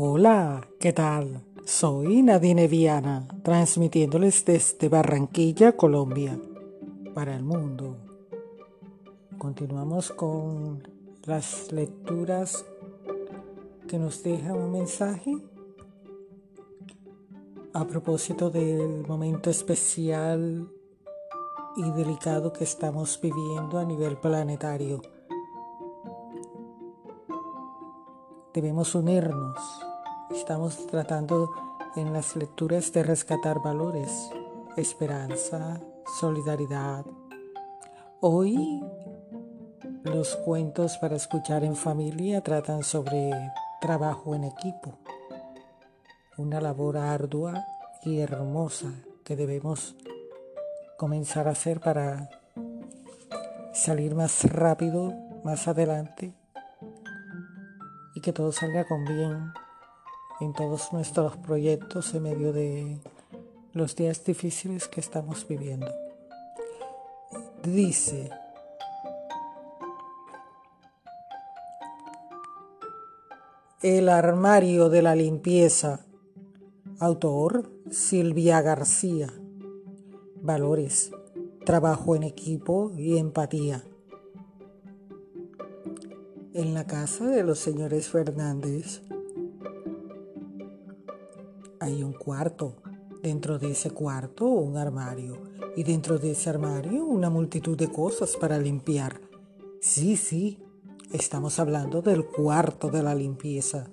Hola, ¿qué tal? Soy Nadine Viana, transmitiéndoles desde Barranquilla, Colombia, para el mundo. Continuamos con las lecturas que nos dejan un mensaje a propósito del momento especial y delicado que estamos viviendo a nivel planetario. Debemos unirnos. Estamos tratando en las lecturas de rescatar valores, esperanza, solidaridad. Hoy los cuentos para escuchar en familia tratan sobre trabajo en equipo, una labor ardua y hermosa que debemos comenzar a hacer para salir más rápido, más adelante y que todo salga con bien en todos nuestros proyectos en medio de los días difíciles que estamos viviendo. Dice, El armario de la limpieza, autor Silvia García. Valores, trabajo en equipo y empatía en la casa de los señores Fernández hay un cuarto. Dentro de ese cuarto un armario. Y dentro de ese armario una multitud de cosas para limpiar. Sí, sí, estamos hablando del cuarto de la limpieza.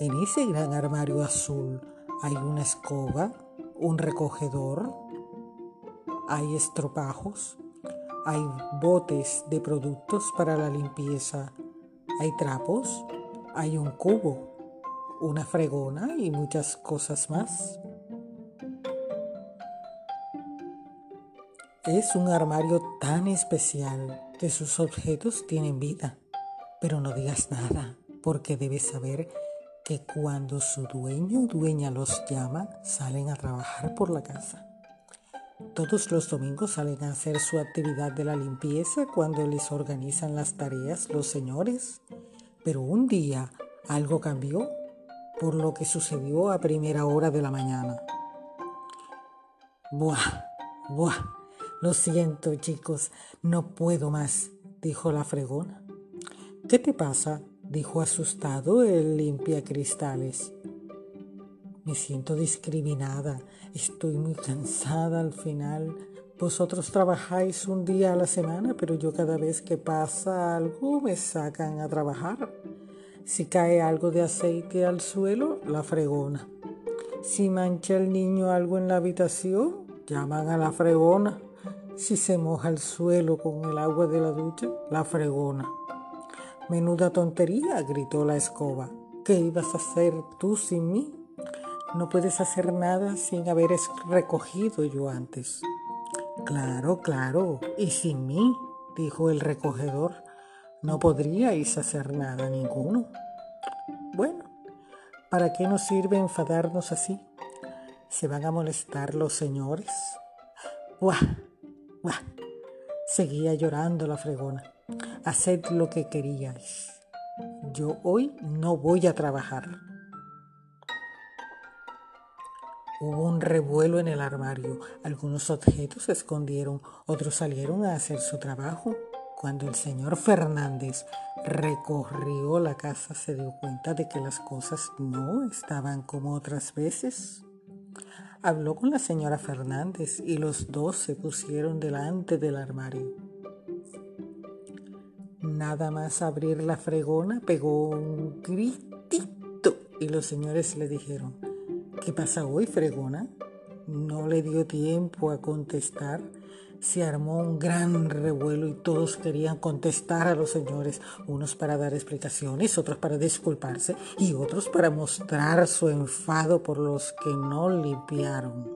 En ese gran armario azul hay una escoba, un recogedor, hay estropajos, hay botes de productos para la limpieza, hay trapos, hay un cubo, una fregona y muchas cosas más. Es un armario tan especial que sus objetos tienen vida. Pero no digas nada, porque debes saber que cuando su dueño o dueña los llama, salen a trabajar por la casa. Todos los domingos salen a hacer su actividad de la limpieza cuando les organizan las tareas los señores. Pero un día algo cambió por lo que sucedió a primera hora de la mañana. Buah, buah, lo siento chicos, no puedo más, dijo la fregona. ¿Qué te pasa? dijo asustado el limpia cristales. Me siento discriminada, estoy muy cansada al final. Vosotros trabajáis un día a la semana, pero yo cada vez que pasa algo me sacan a trabajar. Si cae algo de aceite al suelo, la fregona. Si mancha el niño algo en la habitación, llaman a la fregona. Si se moja el suelo con el agua de la ducha, la fregona. Menuda tontería, gritó la escoba. ¿Qué ibas a hacer tú sin mí? No puedes hacer nada sin haber recogido yo antes. Claro, claro, y sin mí, dijo el recogedor, no podríais hacer nada ninguno. Bueno, ¿para qué nos sirve enfadarnos así? ¿Se van a molestar los señores? ¡Buah! ¡Buah! Seguía llorando la fregona. Haced lo que queríais. Yo hoy no voy a trabajar. Hubo un revuelo en el armario. Algunos objetos se escondieron, otros salieron a hacer su trabajo. Cuando el señor Fernández recorrió la casa se dio cuenta de que las cosas no estaban como otras veces. Habló con la señora Fernández y los dos se pusieron delante del armario. Nada más abrir la fregona pegó un gritito y los señores le dijeron, ¿Qué pasa hoy, fregona? No le dio tiempo a contestar. Se armó un gran revuelo y todos querían contestar a los señores, unos para dar explicaciones, otros para disculparse y otros para mostrar su enfado por los que no limpiaron.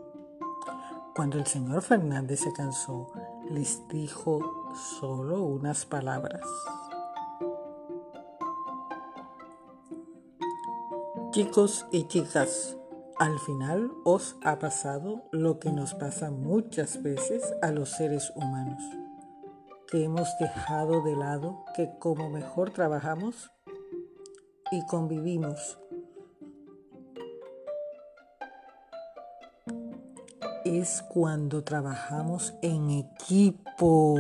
Cuando el señor Fernández se cansó, les dijo solo unas palabras. Chicos y chicas, al final os ha pasado lo que nos pasa muchas veces a los seres humanos, que hemos dejado de lado que como mejor trabajamos y convivimos, es cuando trabajamos en equipo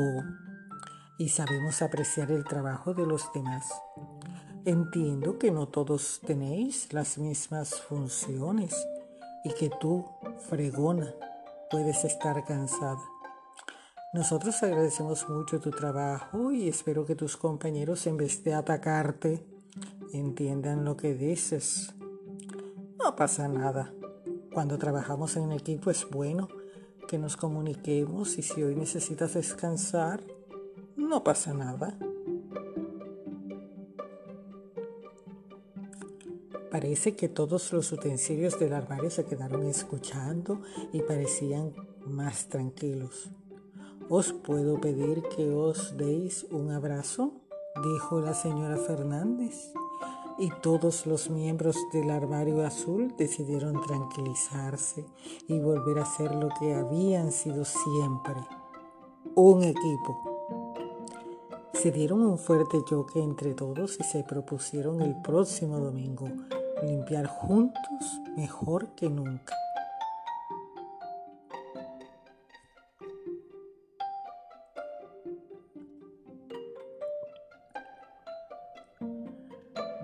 y sabemos apreciar el trabajo de los demás. Entiendo que no todos tenéis las mismas funciones y que tú, fregona, puedes estar cansada. Nosotros agradecemos mucho tu trabajo y espero que tus compañeros en vez de atacarte entiendan lo que dices. No pasa nada. Cuando trabajamos en equipo es bueno que nos comuniquemos y si hoy necesitas descansar, no pasa nada. Parece que todos los utensilios del armario se quedaron escuchando y parecían más tranquilos. ¿Os puedo pedir que os deis un abrazo? dijo la señora Fernández y todos los miembros del armario azul decidieron tranquilizarse y volver a ser lo que habían sido siempre, un equipo. Se dieron un fuerte choque entre todos y se propusieron el próximo domingo limpiar juntos mejor que nunca.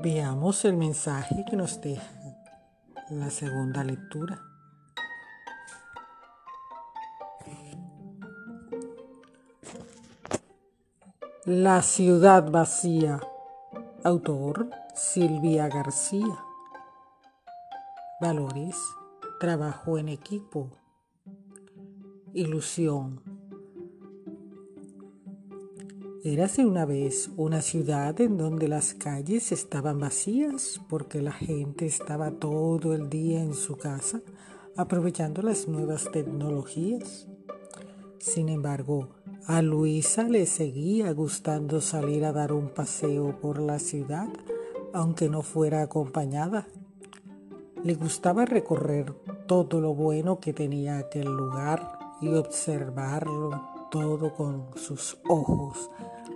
Veamos el mensaje que nos deja la segunda lectura. La ciudad vacía. Autor Silvia García. Valores. Trabajo en equipo. Ilusión. Érase una vez una ciudad en donde las calles estaban vacías porque la gente estaba todo el día en su casa aprovechando las nuevas tecnologías. Sin embargo, a Luisa le seguía gustando salir a dar un paseo por la ciudad, aunque no fuera acompañada. Le gustaba recorrer todo lo bueno que tenía aquel lugar y observarlo todo con sus ojos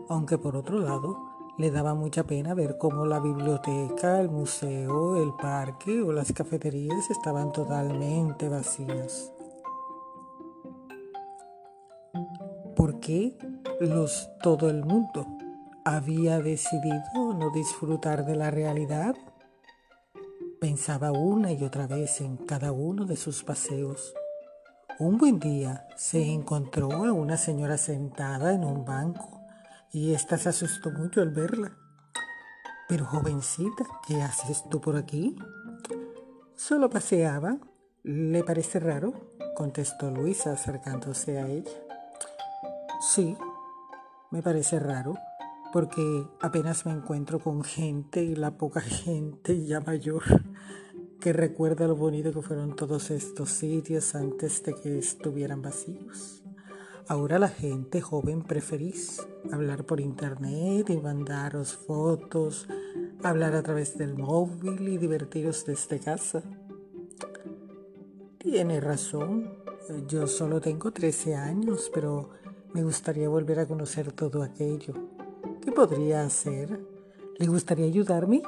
aunque por otro lado le daba mucha pena ver cómo la biblioteca, el museo, el parque o las cafeterías estaban totalmente vacías. ¿Por qué los todo el mundo había decidido no disfrutar de la realidad? Pensaba una y otra vez en cada uno de sus paseos. Un buen día se encontró a una señora sentada en un banco y ésta se asustó mucho al verla. Pero jovencita, ¿qué haces tú por aquí? Solo paseaba. ¿Le parece raro? contestó Luisa acercándose a ella. Sí, me parece raro, porque apenas me encuentro con gente y la poca gente ya mayor que recuerda lo bonito que fueron todos estos sitios antes de que estuvieran vacíos. Ahora la gente joven preferís hablar por internet y mandaros fotos, hablar a través del móvil y divertiros desde casa. Tiene razón, yo solo tengo 13 años, pero me gustaría volver a conocer todo aquello. ¿Qué podría hacer? ¿Le gustaría ayudarme?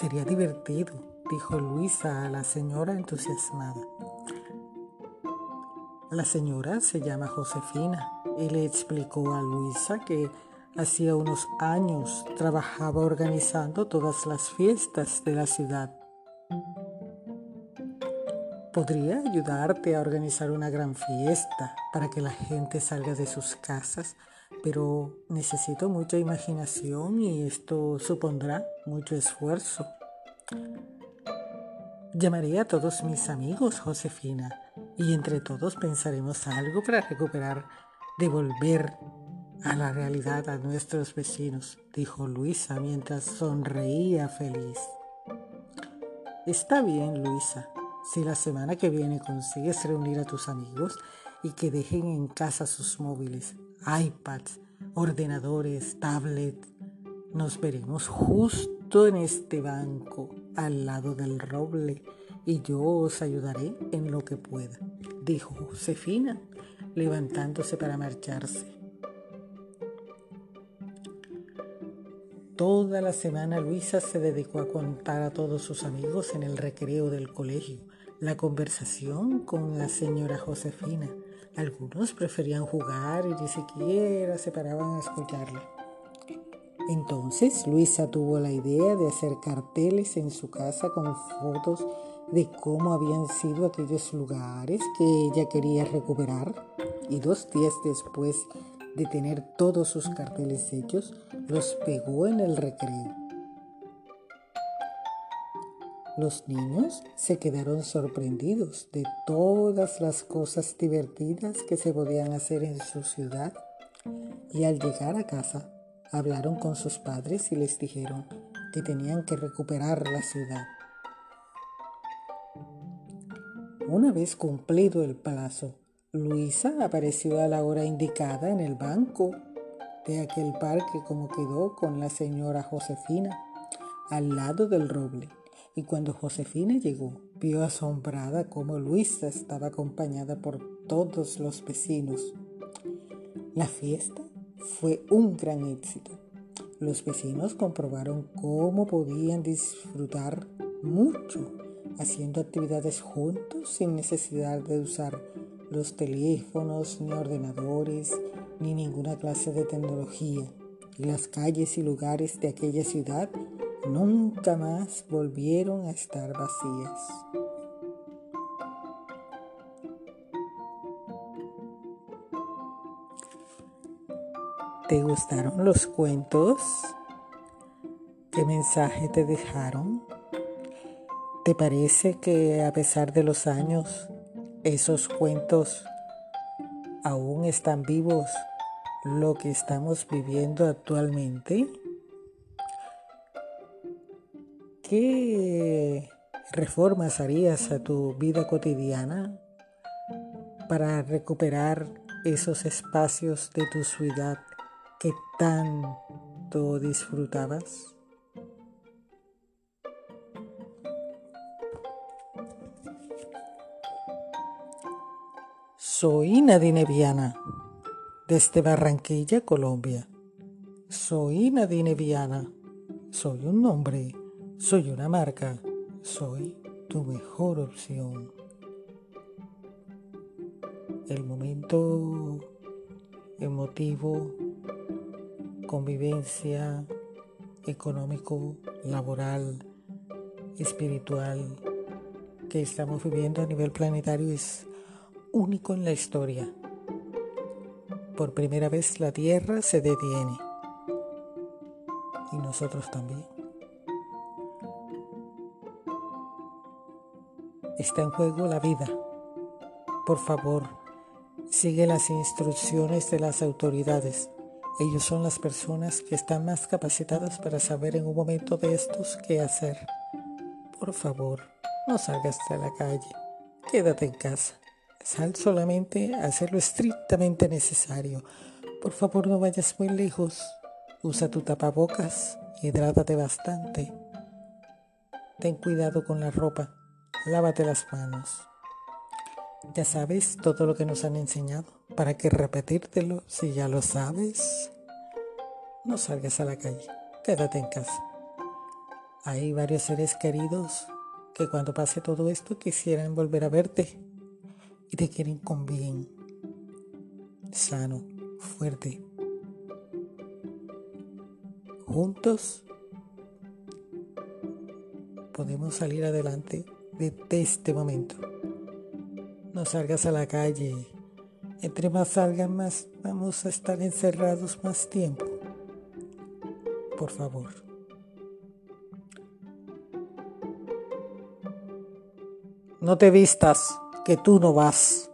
Sería divertido, dijo Luisa a la señora entusiasmada. La señora se llama Josefina y le explicó a Luisa que hacía unos años trabajaba organizando todas las fiestas de la ciudad. Podría ayudarte a organizar una gran fiesta para que la gente salga de sus casas, pero necesito mucha imaginación y esto supondrá mucho esfuerzo. Llamaré a todos mis amigos, Josefina, y entre todos pensaremos algo para recuperar, devolver a la realidad a nuestros vecinos, dijo Luisa mientras sonreía feliz. Está bien, Luisa, si la semana que viene consigues reunir a tus amigos y que dejen en casa sus móviles, iPads, ordenadores, tablets, nos veremos justo en este banco al lado del roble y yo os ayudaré en lo que pueda, dijo Josefina, levantándose para marcharse. Toda la semana Luisa se dedicó a contar a todos sus amigos en el recreo del colegio la conversación con la señora Josefina. Algunos preferían jugar y ni siquiera se paraban a escucharla. Entonces Luisa tuvo la idea de hacer carteles en su casa con fotos de cómo habían sido aquellos lugares que ella quería recuperar. Y dos días después de tener todos sus carteles hechos, los pegó en el recreo. Los niños se quedaron sorprendidos de todas las cosas divertidas que se podían hacer en su ciudad y al llegar a casa hablaron con sus padres y les dijeron que tenían que recuperar la ciudad. Una vez cumplido el plazo, Luisa apareció a la hora indicada en el banco de aquel parque como quedó con la señora Josefina, al lado del roble. Y cuando Josefina llegó, vio asombrada cómo Luisa estaba acompañada por todos los vecinos. La fiesta fue un gran éxito. Los vecinos comprobaron cómo podían disfrutar mucho haciendo actividades juntos sin necesidad de usar los teléfonos, ni ordenadores, ni ninguna clase de tecnología. Y las calles y lugares de aquella ciudad nunca más volvieron a estar vacías. ¿Te gustaron los cuentos? ¿Qué mensaje te dejaron? ¿Te parece que a pesar de los años, esos cuentos aún están vivos lo que estamos viviendo actualmente? ¿Qué reformas harías a tu vida cotidiana para recuperar esos espacios de tu ciudad que tanto disfrutabas? Soy Nadine Viana, desde Barranquilla, Colombia. Soy Nadine Viana. Soy un nombre, soy una marca, soy tu mejor opción. El momento emotivo convivencia económico, laboral, espiritual que estamos viviendo a nivel planetario es único en la historia. Por primera vez la Tierra se detiene y nosotros también. Está en juego la vida. Por favor, sigue las instrucciones de las autoridades ellos son las personas que están más capacitadas para saber en un momento de estos qué hacer. Por favor, no salgas a la calle. Quédate en casa. Sal solamente a hacer lo estrictamente necesario. Por favor, no vayas muy lejos. Usa tu tapabocas. Hidrátate bastante. Ten cuidado con la ropa. Lávate las manos. Ya sabes todo lo que nos han enseñado. ¿Para qué repetírtelo si ya lo sabes? No salgas a la calle, quédate en casa. Hay varios seres queridos que cuando pase todo esto quisieran volver a verte y te quieren con bien, sano, fuerte. Juntos podemos salir adelante de este momento. No salgas a la calle. Entre más salgan más, vamos a estar encerrados más tiempo. Por favor. No te vistas, que tú no vas.